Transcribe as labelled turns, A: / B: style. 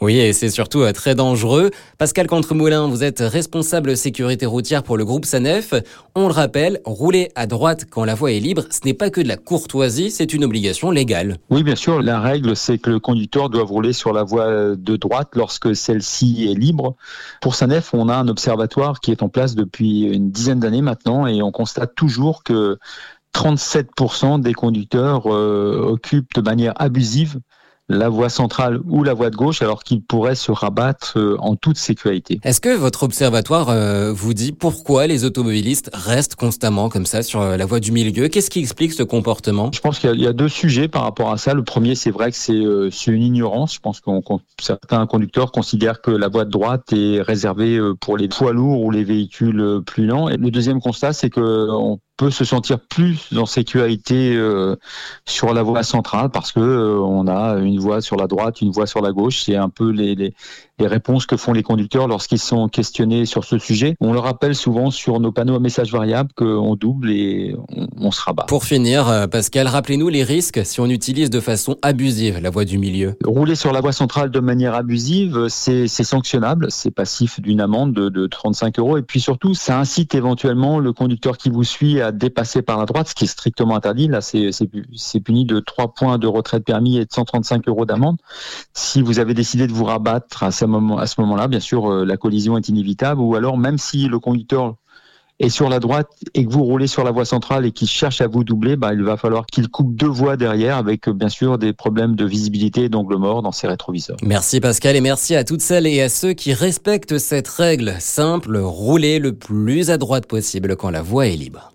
A: Oui, et c'est surtout euh, très dangereux. Pascal Contremoulin, vous êtes responsable sécurité routière pour le groupe SANEF. On le rappelle, rouler à droite quand la voie est libre, ce n'est pas que de la courtoisie, c'est une obligation légale.
B: Oui, bien sûr, la règle, c'est que le conducteur doit rouler sur la voie de droite lorsque celle-ci est libre. Pour SANEF, on a un observatoire qui est en place depuis une dizaine d'années maintenant et on constate toujours que 37% des conducteurs euh, occupent de manière abusive la voie centrale ou la voie de gauche alors qu'ils pourraient se rabattre euh, en toute sécurité.
A: Est-ce que votre observatoire euh, vous dit pourquoi les automobilistes restent constamment comme ça sur la voie du milieu? Qu'est-ce qui explique ce comportement?
B: Je pense qu'il y, a deux sujets par rapport à ça. Le premier, c'est vrai que c'est une ignorance. Je pense que certains conducteurs considèrent que la voie de droite est réservée pour les poids lourds ou les véhicules plus lents. Et le deuxième constat, c'est que on peut se sentir plus en sécurité euh, sur la voie centrale parce que euh, on a une voie sur la droite, une voie sur la gauche. C'est un peu les, les, les, réponses que font les conducteurs lorsqu'ils sont questionnés sur ce sujet. On leur rappelle souvent sur nos panneaux à messages variables qu'on double et on, on, se rabat.
A: Pour finir, euh, Pascal, rappelez-nous les risques si on utilise de façon abusive la voie du milieu.
B: Rouler sur la voie centrale de manière abusive, c'est sanctionnable, c'est passif d'une amende de, de 35 euros et puis surtout, ça incite éventuellement le conducteur qui vous suit à dépasser par la droite, ce qui est strictement interdit. Là, c'est puni de 3 points de retrait de permis et de 135 euros d'amende. Si vous avez décidé de vous rabattre à ce à ce moment-là, bien sûr, euh, la collision est inévitable. Ou alors, même si le conducteur et sur la droite et que vous roulez sur la voie centrale et qu'il cherche à vous doubler, bah, il va falloir qu'il coupe deux voies derrière avec bien sûr des problèmes de visibilité et d'angle mort dans ses rétroviseurs.
A: Merci Pascal et merci à toutes celles et à ceux qui respectent cette règle simple, rouler le plus à droite possible quand la voie est libre.